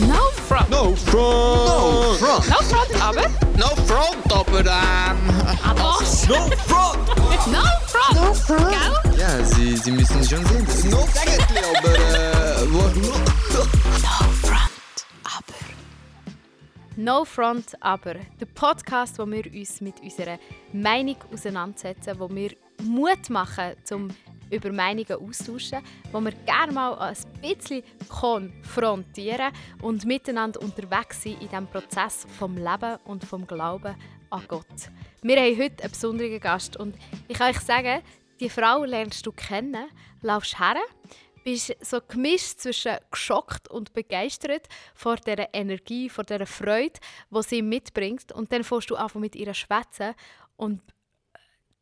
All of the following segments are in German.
No front. No front! No front! No front, aber. No front, aber ähm... Aber. No front! No front. No front! Gell? Ja, Sie, Sie müssen schon sehen, das ist no eigentlich, aber äh... Wo, no, No front, aber. No front, aber. Der Podcast, wo wir uns mit unserer Meinung auseinandersetzen, wo wir Mut machen, zum über Meinungen austauschen, wo wir gerne mal ein bisschen konfrontieren und miteinander unterwegs sind in diesem Prozess vom Leben und vom Glauben an Gott. Wir haben heute einen besonderen Gast und ich kann euch sagen, die Frau lernst du kennen, laufst her, bist so gemischt zwischen geschockt und begeistert vor der Energie, vor der Freude, die sie mitbringt und dann fährst du einfach mit ihr schwätzen und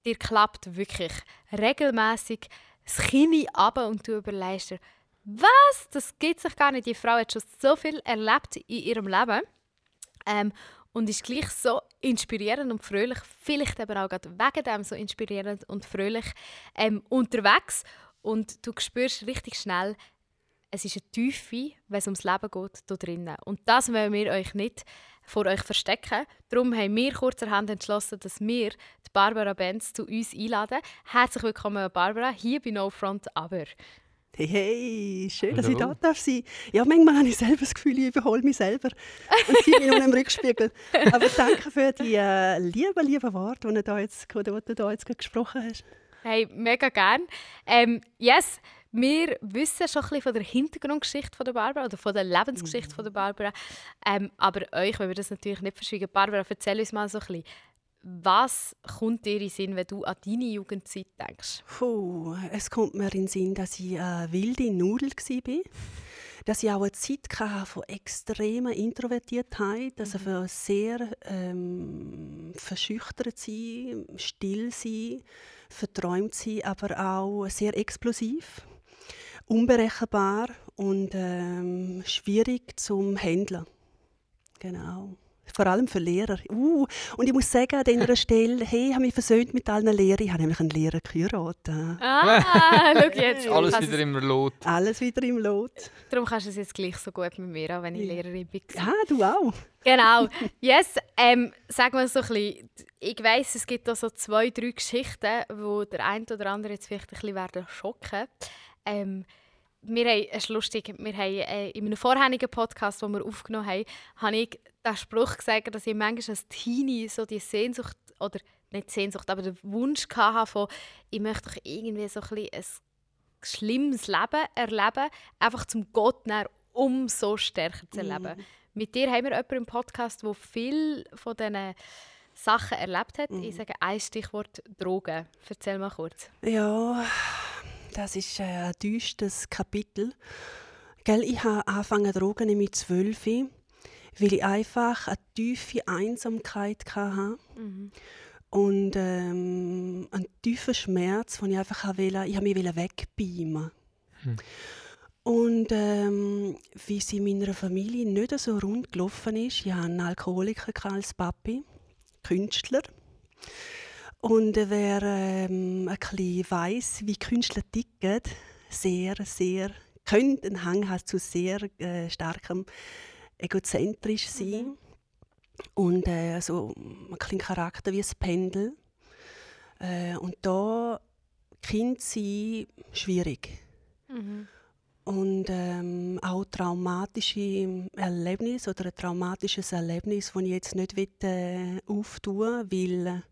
dir klappt wirklich regelmäßig das Kinn ab und du überlegst dir, was, das geht sich gar nicht. Die Frau hat schon so viel erlebt in ihrem Leben ähm, und ist gleich so inspirierend und fröhlich, vielleicht aber auch gerade wegen dem so inspirierend und fröhlich ähm, unterwegs und du spürst richtig schnell, es ist eine Tiefe, wenn es ums Leben geht, da drinnen. Und das wollen wir euch nicht vor euch verstecken. Darum haben wir kurzerhand entschlossen, dass wir die Barbara Benz zu uns einladen. Herzlich willkommen, Barbara, hier bei No Front Aber. Hey, hey, schön, dass Hallo. ich da darf sein. Ja, manchmal habe ich selber das Gefühl, ich überhole mich selber und sehe mich nur im Rückspiegel. Aber danke für die äh, lieben, lieben Worte, die du da jetzt, die du da jetzt gesprochen hast. Hey, mega gern. Ähm, yes, wir wissen schon ein bisschen von der Hintergrundgeschichte von der Barbara oder von der Lebensgeschichte von der Barbara. Ähm, aber euch wollen wir das natürlich nicht verschwiegen. Barbara, erzähl uns mal so ein bisschen, was kommt dir in den Sinn, wenn du an deine Jugendzeit denkst? Puh, es kommt mir in den Sinn, dass ich eine wilde Nudel war. Dass ich auch eine Zeit hatte von extremer Introvertiertheit, also für sehr ähm, verschüchtert sein, still sein, verträumt sein, aber auch sehr explosiv, unberechenbar und ähm, schwierig zum Handeln. Genau. Vor allem für Lehrer. Uh, und ich muss sagen, an dieser Stelle, hey, ich habe mich versöhnt mit allen Lehrern. Ich habe nämlich einen Lehrer geheiratet. Ah, schau jetzt. Alles wieder es- im Lot. Alles wieder im Lot. Darum kannst du es jetzt gleich so gut mit mir, auch wenn ich Lehrerin bin. Ah, du auch. Genau. Yes, ähm, sagen wir so ein bisschen, ich weiss, es gibt da so zwei, drei Geschichten, wo der eine oder andere jetzt vielleicht ein bisschen werden schocken. Ähm, wir haben, es ist lustig, wir haben äh, in einem vorherigen Podcast, den wir aufgenommen haben, habe ich den Spruch gesagt, dass ich manchmal als Teenie so die Sehnsucht, oder nicht Sehnsucht, aber den Wunsch hatte von, ich möchte doch irgendwie so ein bisschen ein schlimmes Leben erleben, einfach zum Gott näher umso stärker zu erleben. Mit dir haben wir jemanden im Podcast, der viel von diesen Sachen erlebt hat. Ich sage ein Stichwort Drogen. Erzähl mal kurz. Ja, das ist äh, ein düsteres Kapitel. Gell, ich habe angefangen Drogen mit zwölf, weil ich einfach eine tiefe Einsamkeit hatte. Und ähm, einen tiefen Schmerz, den ich einfach wollte, ich wollte mich wegbeamen. Und ähm, wie es in meiner Familie nicht so rund gelaufen ist, ich hatte einen Alkoholiker als Papi, Künstler. Und wer ähm, ein bisschen weiss, wie Künstler ticken, sehr, sehr, könnte einen Hang haben zu sehr äh, starkem egozentrisch sein. Und äh, so ein bisschen Charakter wie ein Pendel. Äh, und da Kind sein schwierig. Und ähm, auch traumatische Erlebnisse oder ein traumatisches Erlebnis, das ich jetzt nicht will, äh, auftun will, weil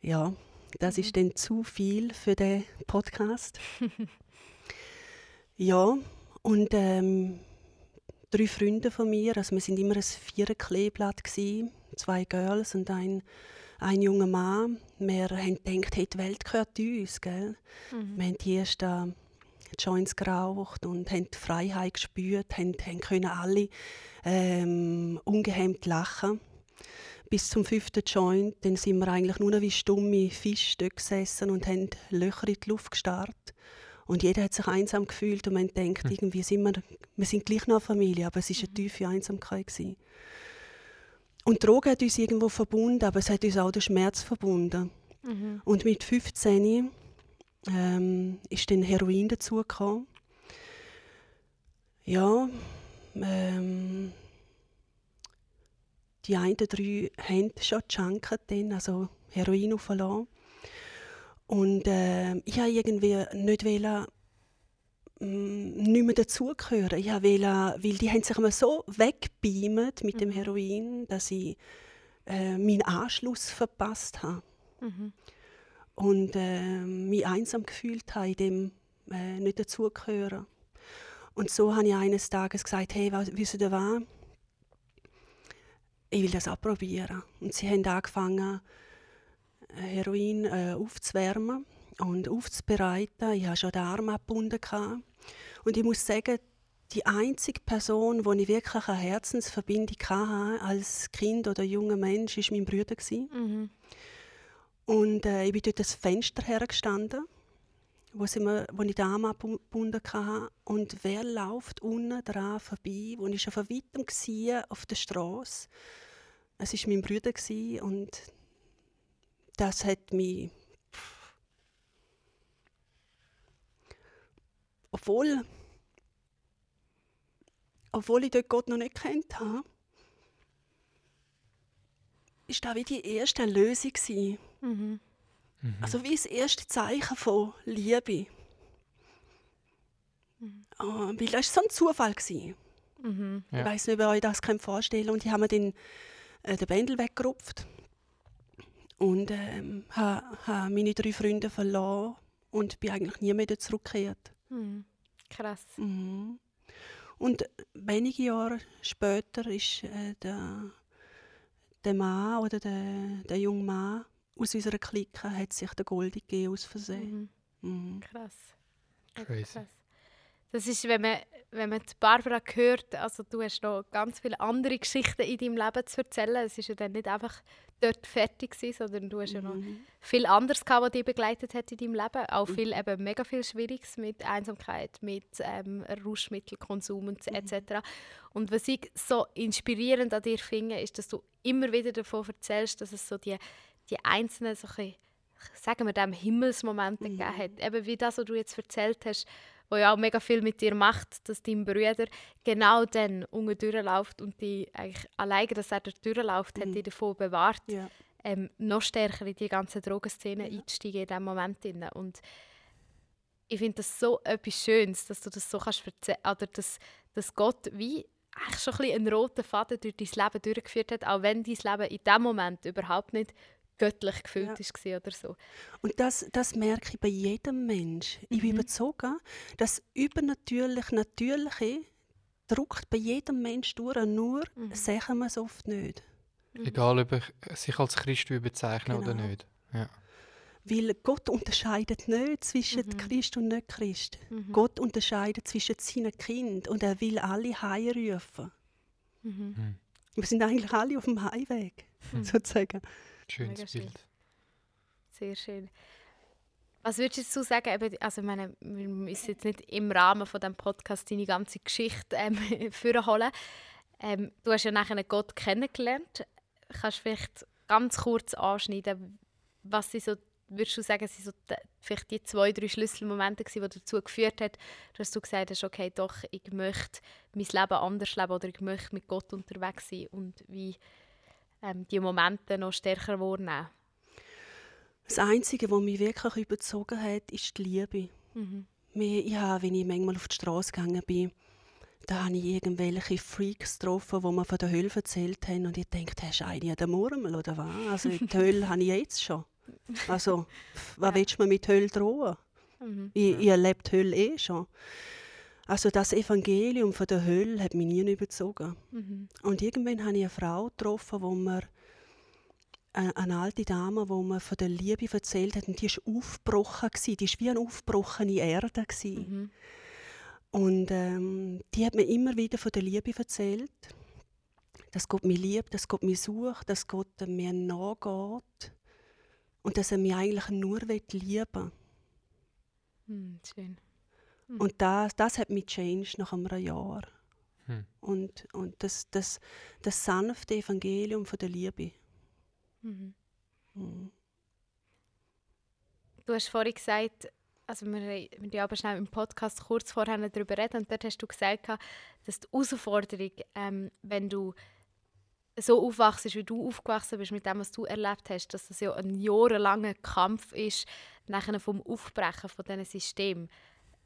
ja, das ist dann zu viel für den Podcast. ja, und ähm, drei Freunde von mir, also wir sind immer ein Viererkleeblatt gsi, zwei Girls und ein, ein junger Mann. Wir haben gedacht, hey, die Welt gehört uns, gell? Wir haben die ersten Joints geraucht und haben die Freiheit gespürt, haben, haben können alle ähm, ungehemmt lachen. Bis zum fünften Joint, dann sind wir eigentlich nur noch wie stumme Fische dort gesessen und haben Löcher in die Luft gestarrt. Und jeder hat sich einsam gefühlt und man denkt, irgendwie sind wir, wir sind gleich noch eine Familie, aber es war eine tiefe Einsamkeit. Gewesen. Und Drogen hat uns irgendwo verbunden, aber es hat uns auch den Schmerz verbunden. Und mit 15 ähm, ist dann Heroin dazugekommen. Ja, ähm, die einen drei haben schon gejunket, dann, also Heroin aufgelassen. Und äh, ich wollte irgendwie nicht wollen, mm, nicht mehr dazugehören. Ich wollte, weil die haben sich immer so wegbeamt mit dem Heroin, dass ich äh, meinen Anschluss verpasst habe. Und äh, mich einsam gefühlt habe, in dem äh, nicht dazugehören. Und so habe ich eines Tages gesagt, hey, was, wisst ihr was? Ich will das ausprobieren. Und sie haben angefangen, äh, Heroin äh, aufzuwärmen und aufzubereiten. Ich hatte schon den Arm abgebunden. Und ich muss sagen, die einzige Person, wo ich wirklich eine Herzensverbindung hatte, als Kind oder junger Mensch, war mein Bruder. Mhm. Und äh, ich bin dort das Fenster hergestanden, wo, mir, wo ich den Arm abgebunden hatte. Und wer läuft unten dran vorbei, wo ich schon von weitem war, auf der Straße. Es war mein Bruder gewesen, und das hat mich... Obwohl, obwohl ich dort Gott noch nicht kennt habe, ist das wie die erste Lösung gewesen. Mhm. Also wie das erste Zeichen von Liebe. Ah, weil das war so ein Zufall. Gewesen. Mhm. Ja. Ich weiß nicht, ob ihr euch das könnt vorstellen Und ich habe mir dann äh, den Bändel weggerupft und ähm, habe ha meine drei Freunde verloren und bin eigentlich nie mehr wieder zurückgekehrt. Mhm. Krass. Mhm. Und wenige Jahre später ist äh, der, der Mann oder der, der junge Mann aus unserer Clique hat sich der Goldi gegeben aus Versehen. Mhm. Mhm. Krass. Crazy. krass. Das ist, wenn man, wenn man die Barbara hört, also du hast noch ganz viele andere Geschichten in deinem Leben zu erzählen. Es ist ja dann nicht einfach dort fertig gewesen, sondern du hast ja noch Mhm. viel anderes gehabt, was dich begleitet hat in deinem Leben. Auch viel, eben mega viel Schwieriges mit Einsamkeit, mit ähm, Rauschmittelkonsum und etc. Und was ich so inspirierend an dir finde, ist, dass du immer wieder davon erzählst, dass es so die, die einzelnen, so bisschen, sagen wir dem, Himmelsmomente gegeben hat. Eben wie das, was du jetzt erzählt hast, wo ja auch mega viel mit dir macht, dass dein Bruder genau dann unten durchläuft und die eigentlich alleine, dass er dort durchläuft, hat dich davon bewahrt, Ja. ähm, noch stärker in die ganze Drogenszene einzusteigen in diesem Moment. Drin. Und ich finde das so etwas Schönes, dass du das so kannst erzählen, oder dass, dass Gott wie eigentlich schon ein einen roten Faden durch dein Leben durchgeführt hat, auch wenn dein Leben in dem Moment überhaupt nicht göttlich gefüllt Ja. war oder so. Und das, das merke ich bei jedem Mensch. Ich bin überzeugt, dass übernatürlich Natürliche drückt bei jedem Mensch durch, nur sagen wir es oft nicht. Egal, ob ich sich als Christ will bezeichnen oder Genau. nicht. Ja. Weil Gott unterscheidet nicht zwischen Christ und nicht Christ. Gott unterscheidet zwischen seinen Kindern und er will alle heimrufen. Wir sind eigentlich alle auf dem Heimweg, sozusagen. Schönes Mega schön. Bild. Sehr schön. Was würdest du sagen? Eben, also ich meine, wir müssen jetzt nicht im Rahmen von diesem Podcast deine ganze Geschichte ähm, vorholen. Ähm, du hast ja nachher Gott kennengelernt. Kannst du vielleicht ganz kurz anschneiden, was sie so, würdest du sagen, sind so die, vielleicht die zwei, drei Schlüsselmomente gewesen, die dazu geführt haben, dass du gesagt hast, okay, doch, ich möchte mein Leben anders leben oder ich möchte mit Gott unterwegs sein und wie ähm, die Momente noch stärker wahrnehmen. Das Einzige, was mich wirklich überzogen hat, ist die Liebe. Mir- Ich habe, wenn ich manchmal auf die Straße gegangen bin, da habe ich irgendwelche Freaks getroffen, die mir von der Hölle erzählt haben. Und ich dachte, hast du eine an der Murmel oder was? Also die Hölle habe ich jetzt schon. Also, was willst du mir mit Hölle drohen? Ich, ich erlebe die Hölle eh schon. Also das Evangelium von der Hölle hat mich nie überzogen. Und irgendwann habe ich eine Frau getroffen, wo mir eine, eine alte Dame, wo mir von der Liebe erzählt hat, und die war aufgebrochen, gewesen. die war wie eine aufgebrochene Erde. gewesen. Und ähm, die hat mir immer wieder von der Liebe erzählt, dass Gott mich liebt, dass Gott mich sucht, dass Gott mir nachgeht und dass er mich eigentlich nur lieben will. Hm, schön. Und das, das hat mich changed nach einem Jahr. Hm. Und, und das, das, das sanfte Evangelium von der Liebe. Mhm. Du hast vorhin gesagt, also wir, wir ja aber schnell im Podcast kurz vorher darüber reden und dort hast du gesagt, dass die Herausforderung, ähm, wenn du so aufwachst, wie du aufgewachsen bist, mit dem, was du erlebt hast, dass das ja ein jahrelanger Kampf ist, nachher vom Aufbrechen von diesem System.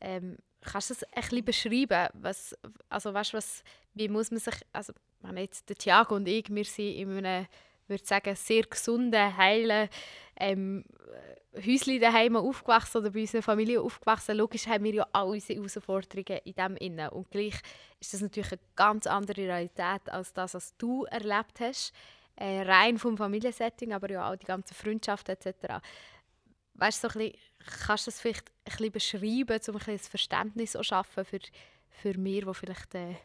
Ähm, kannst du das ein bisschen beschreiben? Was, also weißt, was, wie muss man sich, also wenn jetzt der Thiago und ich, wir sind in einem, würde sagen, sehr gesunden, heilen ähm, Häuschen daheim aufgewachsen oder bei unserer Familie aufgewachsen. Logisch haben wir ja auch unsere Herausforderungen in dem innen. Und gleich ist das natürlich eine ganz andere Realität als das, was du erlebt hast. Äh, rein vom Familiensetting, aber ja auch die ganze Freundschaft etc. Weißt du, so ein bisschen, kannst du das vielleicht ein bisschen beschreiben, um ein bisschen Verständnis zu schaffen für, für mir, die vielleicht äh,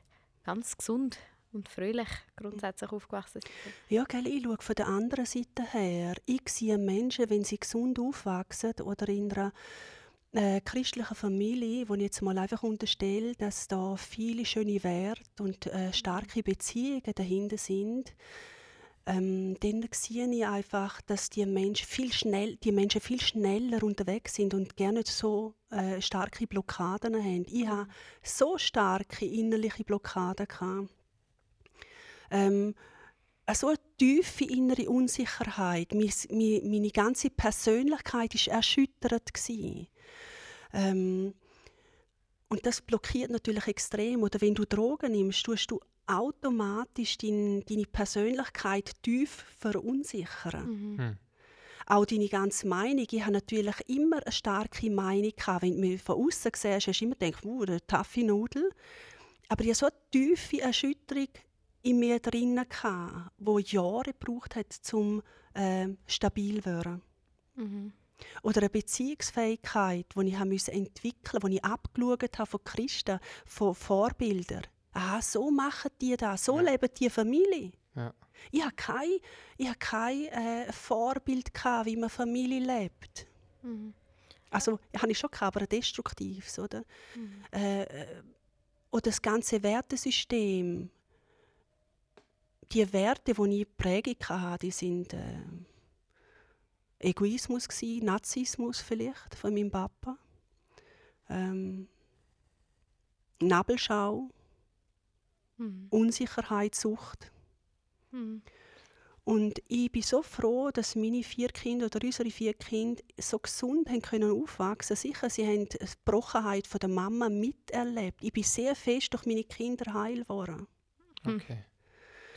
ganz gesund und fröhlich grundsätzlich aufgewachsen sind. Ja, gell, ich schaue von der anderen Seite her. Ich sehe Menschen, wenn sie gesund aufwachsen oder in einer äh, christlichen Familie, wo ich jetzt mal einfach unterstelle, dass da viele schöne Werte und äh, starke Beziehungen dahinter sind, ähm, dann sehe ich einfach, dass die Menschen viel, schnell, die Menschen viel schneller unterwegs sind und gerne so äh, starke Blockaden haben. Ich habe so starke innerliche Blockaden gehabt. Ähm, so eine tiefe innere Unsicherheit. Meine, meine ganze Persönlichkeit war erschüttert. Ähm, und das blockiert natürlich extrem. Oder wenn du Drogen nimmst, tust du automatisch dein, deine Persönlichkeit tief verunsichern. Mhm. Hm. Auch deine ganze Meinung. Ich habe natürlich immer eine starke Meinung. Gehabt. Wenn du mich von außen siehst, hast du immer gedacht, wow, eine taffe Nudel. Aber ich hatte so eine tiefe Erschütterung in mir drinnen, die Jahre gebraucht hat, um äh, stabil zu werden. Mhm. Oder eine Beziehungsfähigkeit, die ich entwickeln musste, die ich abgeschaut habe von Christen, von Vorbildern. Aha, so machen die das, so Ja. leben die Familie. Ja. Ich hatte kein, ich hatte kein äh, Vorbild, gehabt, wie man Familie lebt. Mhm. Also, habe ich schon gehabt, aber ein destruktives, oder? Mhm. Äh, äh, oder das ganze Wertesystem. Die Werte, die ich prägend hatte, die sind äh, Egoismus, gewesen, Nazismus vielleicht von meinem Papa. Ähm, Nabelschau, Mhm. Unsicherheit, Sucht. Mhm. Und ich bin so froh, dass meine vier Kinder oder unsere vier Kinder so gesund haben können aufwachsen. Sicher, sie haben die Brochenheit von der Mama miterlebt. Ich bin sehr fest durch meine Kinder heil geworden. Hm. Okay.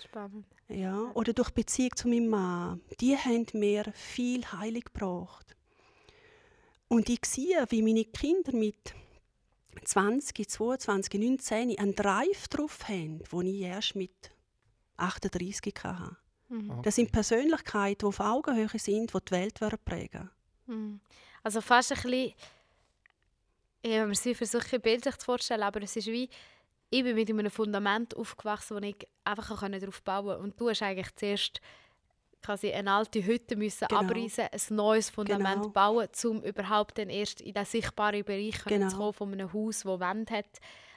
Spannend. Ja, oder durch Beziehung zu meinem Mann. Die haben mir viel Heilung gebracht. Und ich sehe, wie meine Kinder mit 20, 22, 19 einen Drive drauf haben, den ich erst mit 38 hatte. Mhm. Das sind Persönlichkeiten, die auf Augenhöhe sind, die die Welt prägen Mhm. Also fast ein bisschen, ja, man sich versuchen bildlich zu vorstellen, aber es ist wie, ich bin mit einem Fundament aufgewachsen, wo ich einfach darauf bauen konnte. Und du hast eigentlich zuerst quasi eine alte Hütte müssen Genau. abreißen, ein neues Fundament Genau. bauen, um überhaupt dann erst in den sichtbaren Bereich Genau. zu kommen von einem Haus, das Wände hat,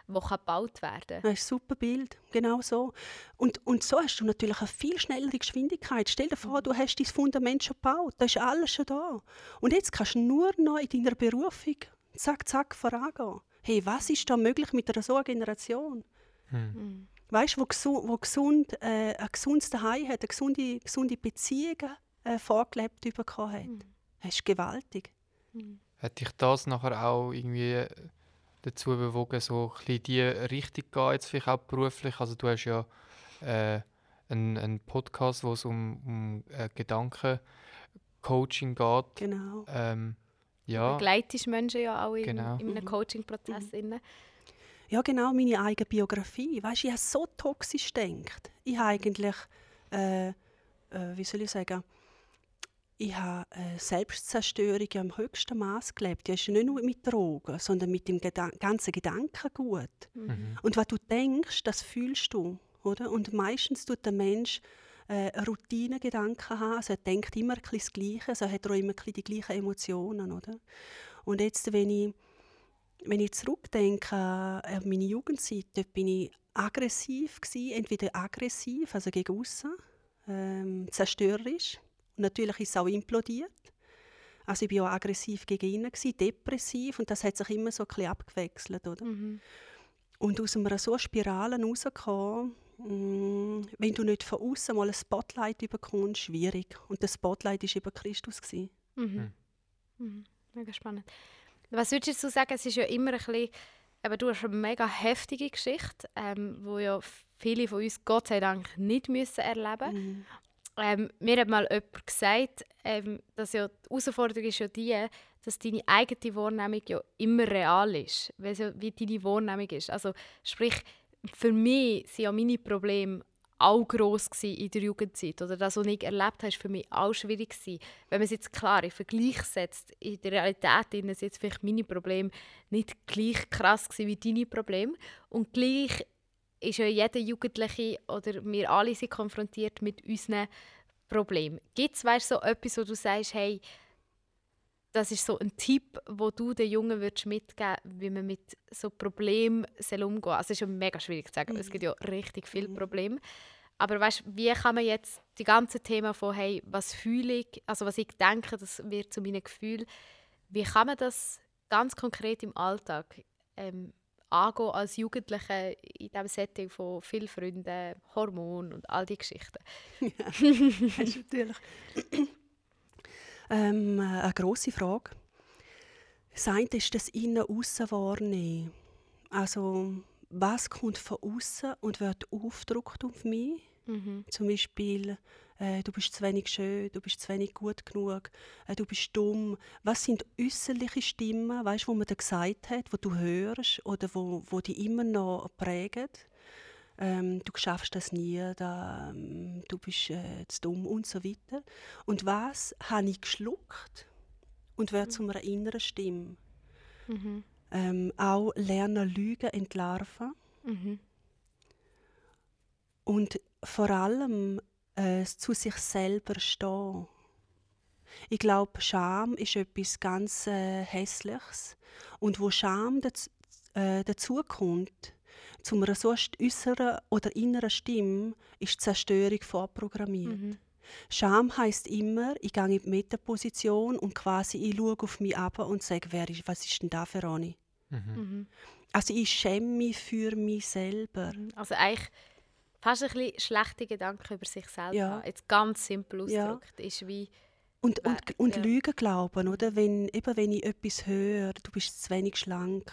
das gebaut werden kann. Das ist ein super Bild, genau so. Und, und so hast du natürlich eine viel schnellere Geschwindigkeit. Stell dir vor, du hast dein Fundament schon gebaut, da ist alles schon da. Und jetzt kannst du nur noch in deiner Berufung zack, zack vorangehen. Hey, was ist da möglich mit einer so einer Generation? Hm. Mhm. Weißt du, wo, gesu wo gesund, äh, ein gesundes Zuhause hat, eine gesunde, gesunde Beziehungen äh, vorgelebt bekommen hat. Mhm. Das ist gewaltig. Hat dich das nachher auch irgendwie dazu bewogen, so ein bisschen die Richtung zu gehen, jetzt vielleicht auch beruflich? Also du hast ja äh, einen, einen Podcast, wo es um, um äh, Gedankencoaching geht. Genau. Ähm, Du ja, begleitest Menschen ja auch in, Genau. in einem Mhm. Coaching-Prozess. inne. Ja, genau, meine eigene Biografie. Weißt, ich habe so toxisch gedacht. Ich habe eigentlich, äh, äh, wie soll ich sagen, ich habe äh, Selbstzerstörung am höchsten Maß gelebt. Die ist ja nicht nur mit Drogen, sondern mit dem Gedan ganzen Gedankengut. mhm. Und was du denkst, das fühlst du. Oder? Und meistens tut der Mensch äh, Routinegedanken haben. Also er denkt immer ein das Gleiche, also er hat auch immer die gleichen Emotionen. Oder? Und jetzt, wenn ich, wenn ich zurückdenke an meine Jugendzeit, dort bin ich aggressiv gewesen, entweder aggressiv, also gegen aussen, ähm, zerstörerisch. Und natürlich ist es auch implodiert. Also ich war auch aggressiv gegen innen, gewesen, depressiv und das hat sich immer so ein bisschen abgewechselt. Oder? Mhm. Und aus einer so Spirale rauszukommen, mm, wenn du nicht von außen mal ein Spotlight bekommst, schwierig. Und das Spotlight war eben Christus. Gewesen. Mhm. Mhm. Mega spannend. Was würdest du sagen, es ist ja immer ein bisschen, aber du hast eine mega heftige Geschichte, ähm, wo ja viele von uns Gott sei Dank nicht müssen erleben Mhm. ähm, Mir hat mal jemand gesagt, ähm, dass ja die Herausforderung ist ja die, dass deine eigene Wahrnehmung ja immer real ist, weil ja wie deine Wahrnehmung ist. Also sprich, für mich sind ja meine Probleme auch gross in der Jugendzeit. Oder das, was ich erlebt habe, war für mich auch schwierig. Gewesen. Wenn man es jetzt klar in Vergleich setzt, in der Realität sind jetzt vielleicht meine Probleme nicht gleich krass wie deine Probleme. Und gleich ist ja jeder Jugendliche oder wir alle sind konfrontiert mit unseren Problemen. Gibt es so etwas, wo du sagst, hey, das ist so ein Tipp, wo du den Jungen würdest mitgeben wie man mit so Problemen umgehen soll? Also es ist ja mega schwierig zu sagen, es gibt ja richtig viele Probleme. Aber weißt, wie kann man jetzt die ganze Thema von hey, was fühle ich, also was ich denke, das wird zu meinen Gefühlen, wie kann man das ganz konkret im Alltag ähm, angehen als Jugendliche in diesem Setting von vielen Freunden, Hormonen und all die Geschichten? Das ist natürlich ähm, äh, eine grosse Frage. Das eine ist das Innen-Aussen wahrnehmen. Also, was kommt von außen und wird aufgedrückt auf mich? Mhm. Zum Beispiel, äh, du bist zu wenig schön, du bist zu wenig gut genug, äh, du bist dumm. Was sind äußerliche Stimmen, weißt, wo man dir gesagt hat, wo du hörst oder wo, wo die immer noch prägen? Ähm, du schaffst das nie, da, ähm, du bist äh, zu dumm und so weiter. Und was habe ich geschluckt und wird zu einer inneren Stimme? Mhm. Ähm, auch lernen, Lügen entlarven. Mhm. Und vor allem äh, zu sich selber stehen. Ich glaube, Scham ist etwas ganz äh, Hässliches. Und wo Scham dazu, äh, dazukommt, zu einer so äußeren oder inneren Stimme, ist die Zerstörung vorprogrammiert. Mhm. Scham heißt immer, ich gehe in die Metaposition und quasi ich schaue auf mich ab und sage, wer ist, was ist denn da für eine? Mhm. Mhm. Also ich schäme mich für mich selber. Also eigentlich fast ein bisschen schlechte Gedanken über sich selber Ja. haben. Jetzt ganz simpel Ja. ausgedrückt. Ist wie, Und, und, Wer- und ja. Lügen glauben, oder? Wenn, eben wenn ich etwas höre, du bist zu wenig schlank,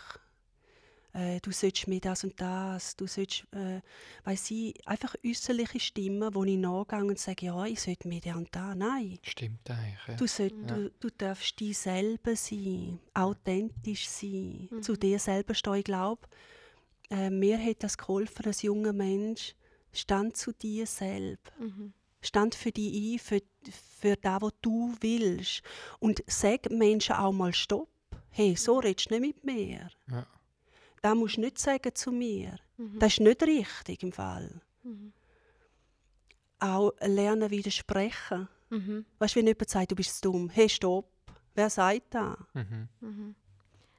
äh, du solltest mehr das und das, du solltest, äh, weiss ich, einfach äußerliche Stimmen, wo ich nachgehe und sage, ja, ich sollte mehr das und das. Nein, Stimmt eigentlich. Ja. du, sollt, Ja. du, du darfst dich selber sein, authentisch sein, Mhm. zu dir selber stehen. Ich glaube, äh, mir hat das geholfen als junger Mensch, stand zu dir selber. mhm. Stand für dich ein, für, für das, was du willst. Und sag Menschen auch mal Stopp. Hey, so redest du nicht mit mir. Ja. Das musst du nicht sagen zu mir. Mhm. Das ist nicht richtig im Fall. Mhm. Auch lernen widersprechen. Mhm. Weißt du, wenn jemand sagt, du bist dumm. Hey, stopp. Wer sagt das? Mhm. Mhm.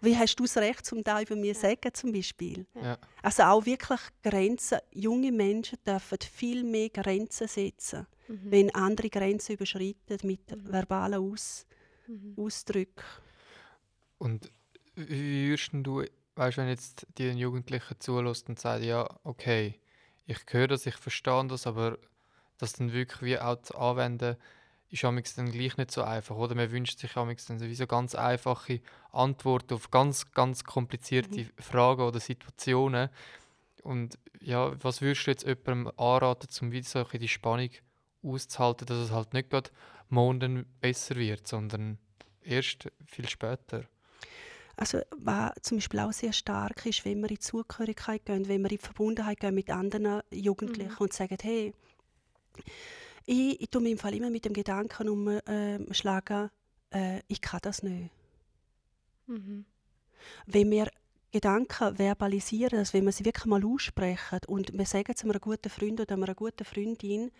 Wie hast du das Recht, um das über mir zu sagen, zum Beispiel? Ja. Also auch wirklich Grenzen. Junge Menschen dürfen viel mehr Grenzen setzen, Mhm. wenn andere Grenzen überschreiten mit verbalen Aus Mhm. Ausdrücken. Und wie würdest du, weißt du, wenn jetzt die Jugendlichen zulässt und sagt, ja, okay, ich höre das, ich verstehe das, aber das dann wirklich wie auch zu anwenden, ist amigs dann gleich nicht so einfach, oder? Man wünscht sich amigs dann sowieso ganz einfache Antworten auf ganz, ganz komplizierte Fragen oder Situationen. Und ja, was würdest du jetzt jemandem anraten, um wieder so die Spannung auszuhalten, dass es halt nicht gerade morgen besser wird, sondern erst viel später? Also, was zum Beispiel auch sehr stark ist, wenn wir in die Zugehörigkeit gehen, wenn wir in die Verbundenheit gehen mit anderen Jugendlichen und sagen, hey, ich, ich tue mich im Fall immer mit dem Gedanken umschlagen, äh, ich kann das nicht. Mhm. Wenn wir Gedanken verbalisieren, also wenn wir sie wirklich mal aussprechen und wir sagen es einem guten Freund oder einer guten Freundin,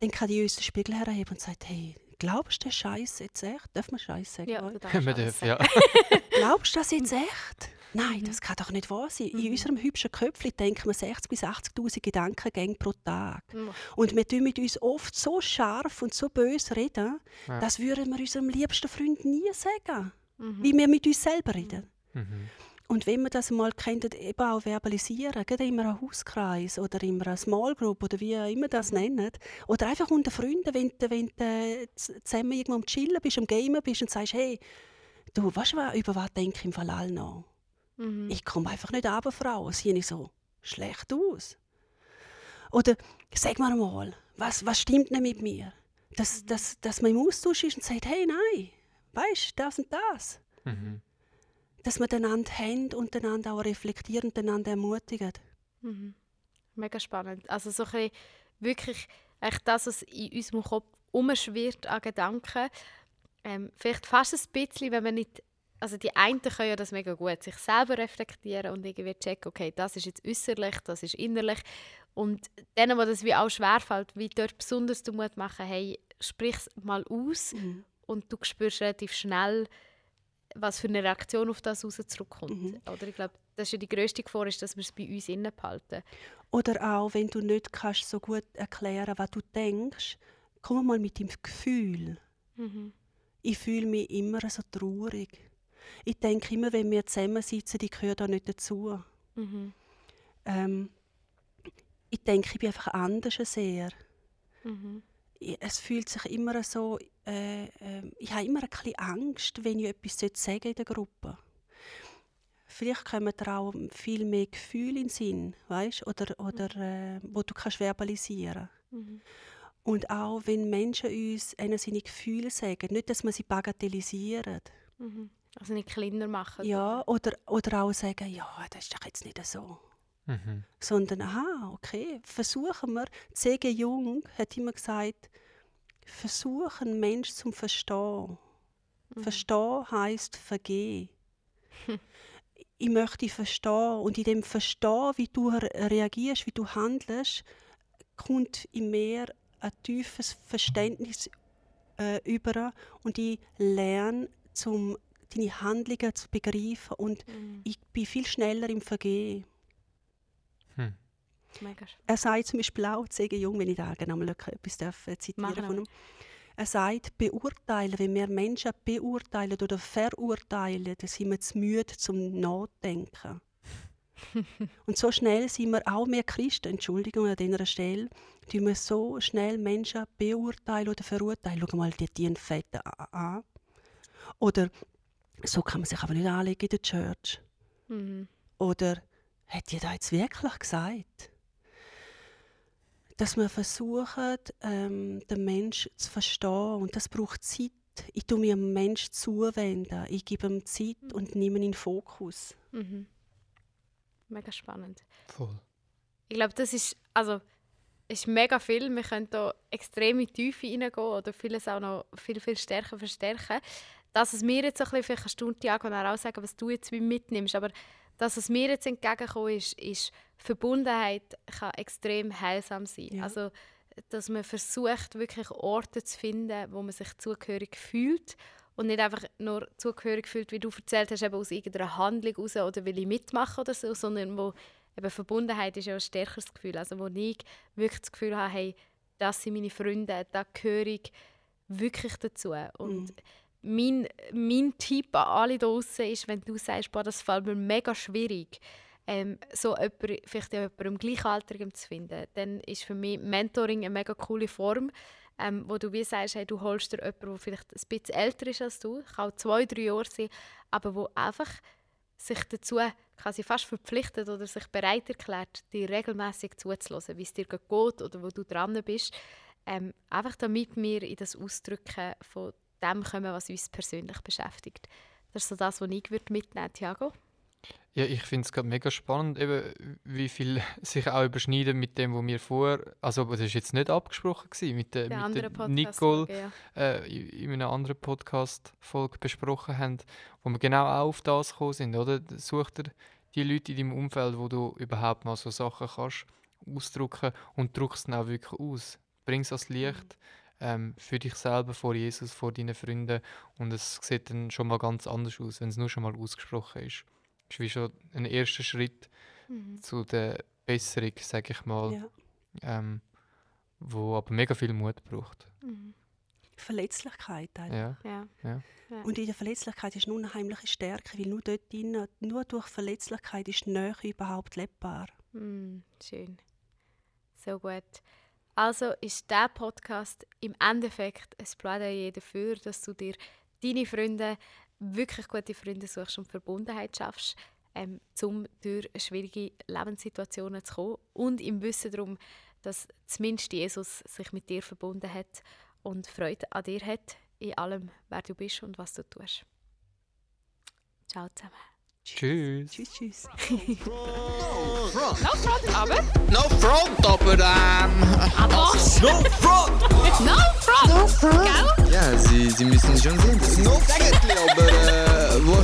dann kann die uns den Spiegel herheben und sagt, hey, glaubst du den Scheiß jetzt echt? Darf man Scheiß sagen? Ja, Man darf, ja. Glaubst du das jetzt echt? Nein, das kann doch nicht wahr sein. In unserem hübschen Köpfchen denken wir 60.000 bis 80.000 Gedankengänge pro Tag. Mhm. Und wir tun mit uns oft so scharf und so böse reden, Ja. das würden wir unserem liebsten Freund nie sagen, Mhm. wie wir mit uns selber reden. Mhm. Und wenn man das mal kennt, eben auch verbalisieren, gerade immer ein Hauskreis oder immer eine Small Group oder wie immer das nennt, oder einfach unter Freunden, wenn du, wenn du zusammen irgendwo am Chillen bist, am Gamen bist und sagst, hey, du, weißt du, über was denke ich im Fall all noch? Mhm. Ich komme einfach nicht runter, Frau. Sehe ich so schlecht aus? Oder sag mir mal, was, was stimmt nicht mit mir? Dass, dass, dass man im Austausch ist und sagt, hey, nein, weißt du, das und das. Mhm. Dass man einander haben und einander auch reflektieren und einander ermutigen. Mhm. Mega spannend. Also so ein bisschen wirklich eigentlich das, was in unserem Kopf umschwirrt an Gedanken. Ähm, vielleicht fast ein bisschen, wenn man nicht... Also die einen können ja das mega gut, sich selber reflektieren und irgendwie checken, okay, das ist jetzt äußerlich, das ist innerlich. Und denen, wo das wie auch schwerfällt, wie dort besonders du Mut machen, hey, sprich es mal aus Mhm. und du spürst relativ schnell, was für eine Reaktion auf das raus zurückkommt. Mhm. Oder ich glaube, das ist ja die grösste Gefahr, ist, dass wir es bei uns innen behalten. Oder auch, wenn du nicht kannst so gut erklären was du denkst, komm mal mit dem Gefühl. Mhm. Ich fühle mich immer so traurig. Ich denke immer, wenn wir zusammensitzen, ich gehöre da nicht dazu. Mhm. Ähm, ich denke, ich bin einfach anders sehr. Mhm. Es fühlt sich immer so, äh, äh, ich habe immer ein bisschen Angst, wenn ich etwas sagen in der Gruppe. Vielleicht kommen da auch viel mehr Gefühle in den Sinn, weißt? Oder, oder äh, wo du kannst verbalisieren Mhm. Und auch wenn Menschen uns ihnen seine Gefühle sagen, nicht, dass man sie bagatellisieren. Mhm. Also nicht kleiner machen. Ja, oder, oder auch sagen, ja, das ist doch jetzt nicht so. Mhm. sondern aha, okay, versuchen wir. C.G. Jung hat immer gesagt, versuchen Mensch zum Verstehen. Verstehen heißt vergehen. ich möchte verstehen und in dem Verstehen, wie du re- reagierst, wie du handelst, kommt in mir ein tiefes Verständnis äh, über und ich lerne, zum deine Handlungen zu begreifen und Mhm. ich bin viel schneller im Vergehen. Mega. Er sagt zum Beispiel auch, C.G. Jung, wenn ich da genau mal etwas darf, zitieren Machen von ihm. Er sagt, beurteilen, wenn wir Menschen beurteilen oder verurteilen, dann sind wir zu müde zum Nachdenken. Und so schnell sind wir auch mehr Christen, Entschuldigung an dieser Stelle, die wir so schnell Menschen beurteilen oder verurteilen. Schau mal, die dienen Fetten an. Oder so kann man sich aber nicht anlegen in der Church. Mhm. Oder hat die da jetzt wirklich gesagt? Dass wir versuchen, ähm, den Menschen zu verstehen. Und das braucht Zeit. Ich tue mir dem Menschen zuwenden. Ich gebe ihm Zeit und nehme ihn in den Fokus. Mhm. Mega spannend. Voll. Ich glaube, das ist, also, ist mega viel. Wir können da extrem in die Tiefe reingehen oder vieles auch noch viel, viel stärker verstärken. Das, was mir jetzt ein bisschen, vielleicht kannst du, Tiago, nachher auch sagen, was du jetzt mitnimmst, aber das, was mir jetzt entgegengekommen ist, ist, Verbundenheit kann extrem heilsam sein. Ja. Also, dass man versucht, wirklich Orte zu finden, wo man sich zugehörig fühlt und nicht einfach nur zugehörig fühlt, wie du erzählt hast, eben aus irgendeiner Handlung raus oder will ich mitmachen oder so, sondern wo eben Verbundenheit ist ja ein stärkeres Gefühl, also wo ich wirklich das Gefühl habe, hey, das sind meine Freunde, da gehöre ich wirklich dazu. Und mein, mein Tipp an alle da draussen ist, wenn du sagst, boah, das fällt mir mega schwierig, ähm, so jemand, vielleicht jemanden im Gleichaltrigen zu finden, dann ist für mich Mentoring eine mega coole Form, ähm, wo du wie sagst, hey, du holst dir jemanden, der vielleicht ein bisschen älter ist als du, kann auch zwei, drei Jahre sein, aber wo einfach sich dazu quasi fast verpflichtet oder sich bereit erklärt, dir regelmäßig zuzulassen, wie es dir geht oder wo du dran bist. Ähm, einfach damit wir in das Ausdrücken von dem kommen, was uns persönlich beschäftigt. Das ist so das, was ich würde mitnehmen Thiago. Ja, ich finde es gerade mega spannend, eben, wie viel sich auch überschneiden mit dem, was wir vor, also das ist jetzt nicht abgesprochen gewesen, mit der, Der mit der. Nicole Ja. äh, in in einer anderen Podcast-Folge besprochen haben, wo wir genau auch auf das gekommen sind, oder? Such dir die Leute in deinem Umfeld, wo du überhaupt mal so Sachen kannst ausdrücken und drück es dann auch wirklich aus. Bring es ans Licht ähm, für dich selber, vor Jesus, vor deinen Freunden und es sieht dann schon mal ganz anders aus, wenn es nur schon mal ausgesprochen ist. Das ist wie schon ein erster Schritt Mhm. zu der Besserung, sage ich mal, Ja. ähm, wo aber mega viel Mut braucht. Mhm. Verletzlichkeit. eigentlich. Ja, Ja. ja. Und in der Verletzlichkeit ist nur eine unheimliche Stärke, weil nur dort drin, nur durch Verletzlichkeit ist die Nähe überhaupt lebbar. Mm, schön. So gut. Also ist der Podcast im Endeffekt ein Plädoyer dafür, dass du dir deine Freunde, wirklich gute Freunde suchst und Verbundenheit schaffst, ähm, um durch schwierige Lebenssituationen zu kommen und im Wissen darum, dass zumindest Jesus sich mit dir verbunden hat und Freude an dir hat, in allem, wer du bist und was du tust. Ciao zusammen. Tschüss. Tschüss, tschüss. No front. No front, aber... No front, aber ähm. Was? No front. No front! No front! Gell? Ja, Sie, Sie müssen schon sehen, das ist no Sägetli, aber äh, wo,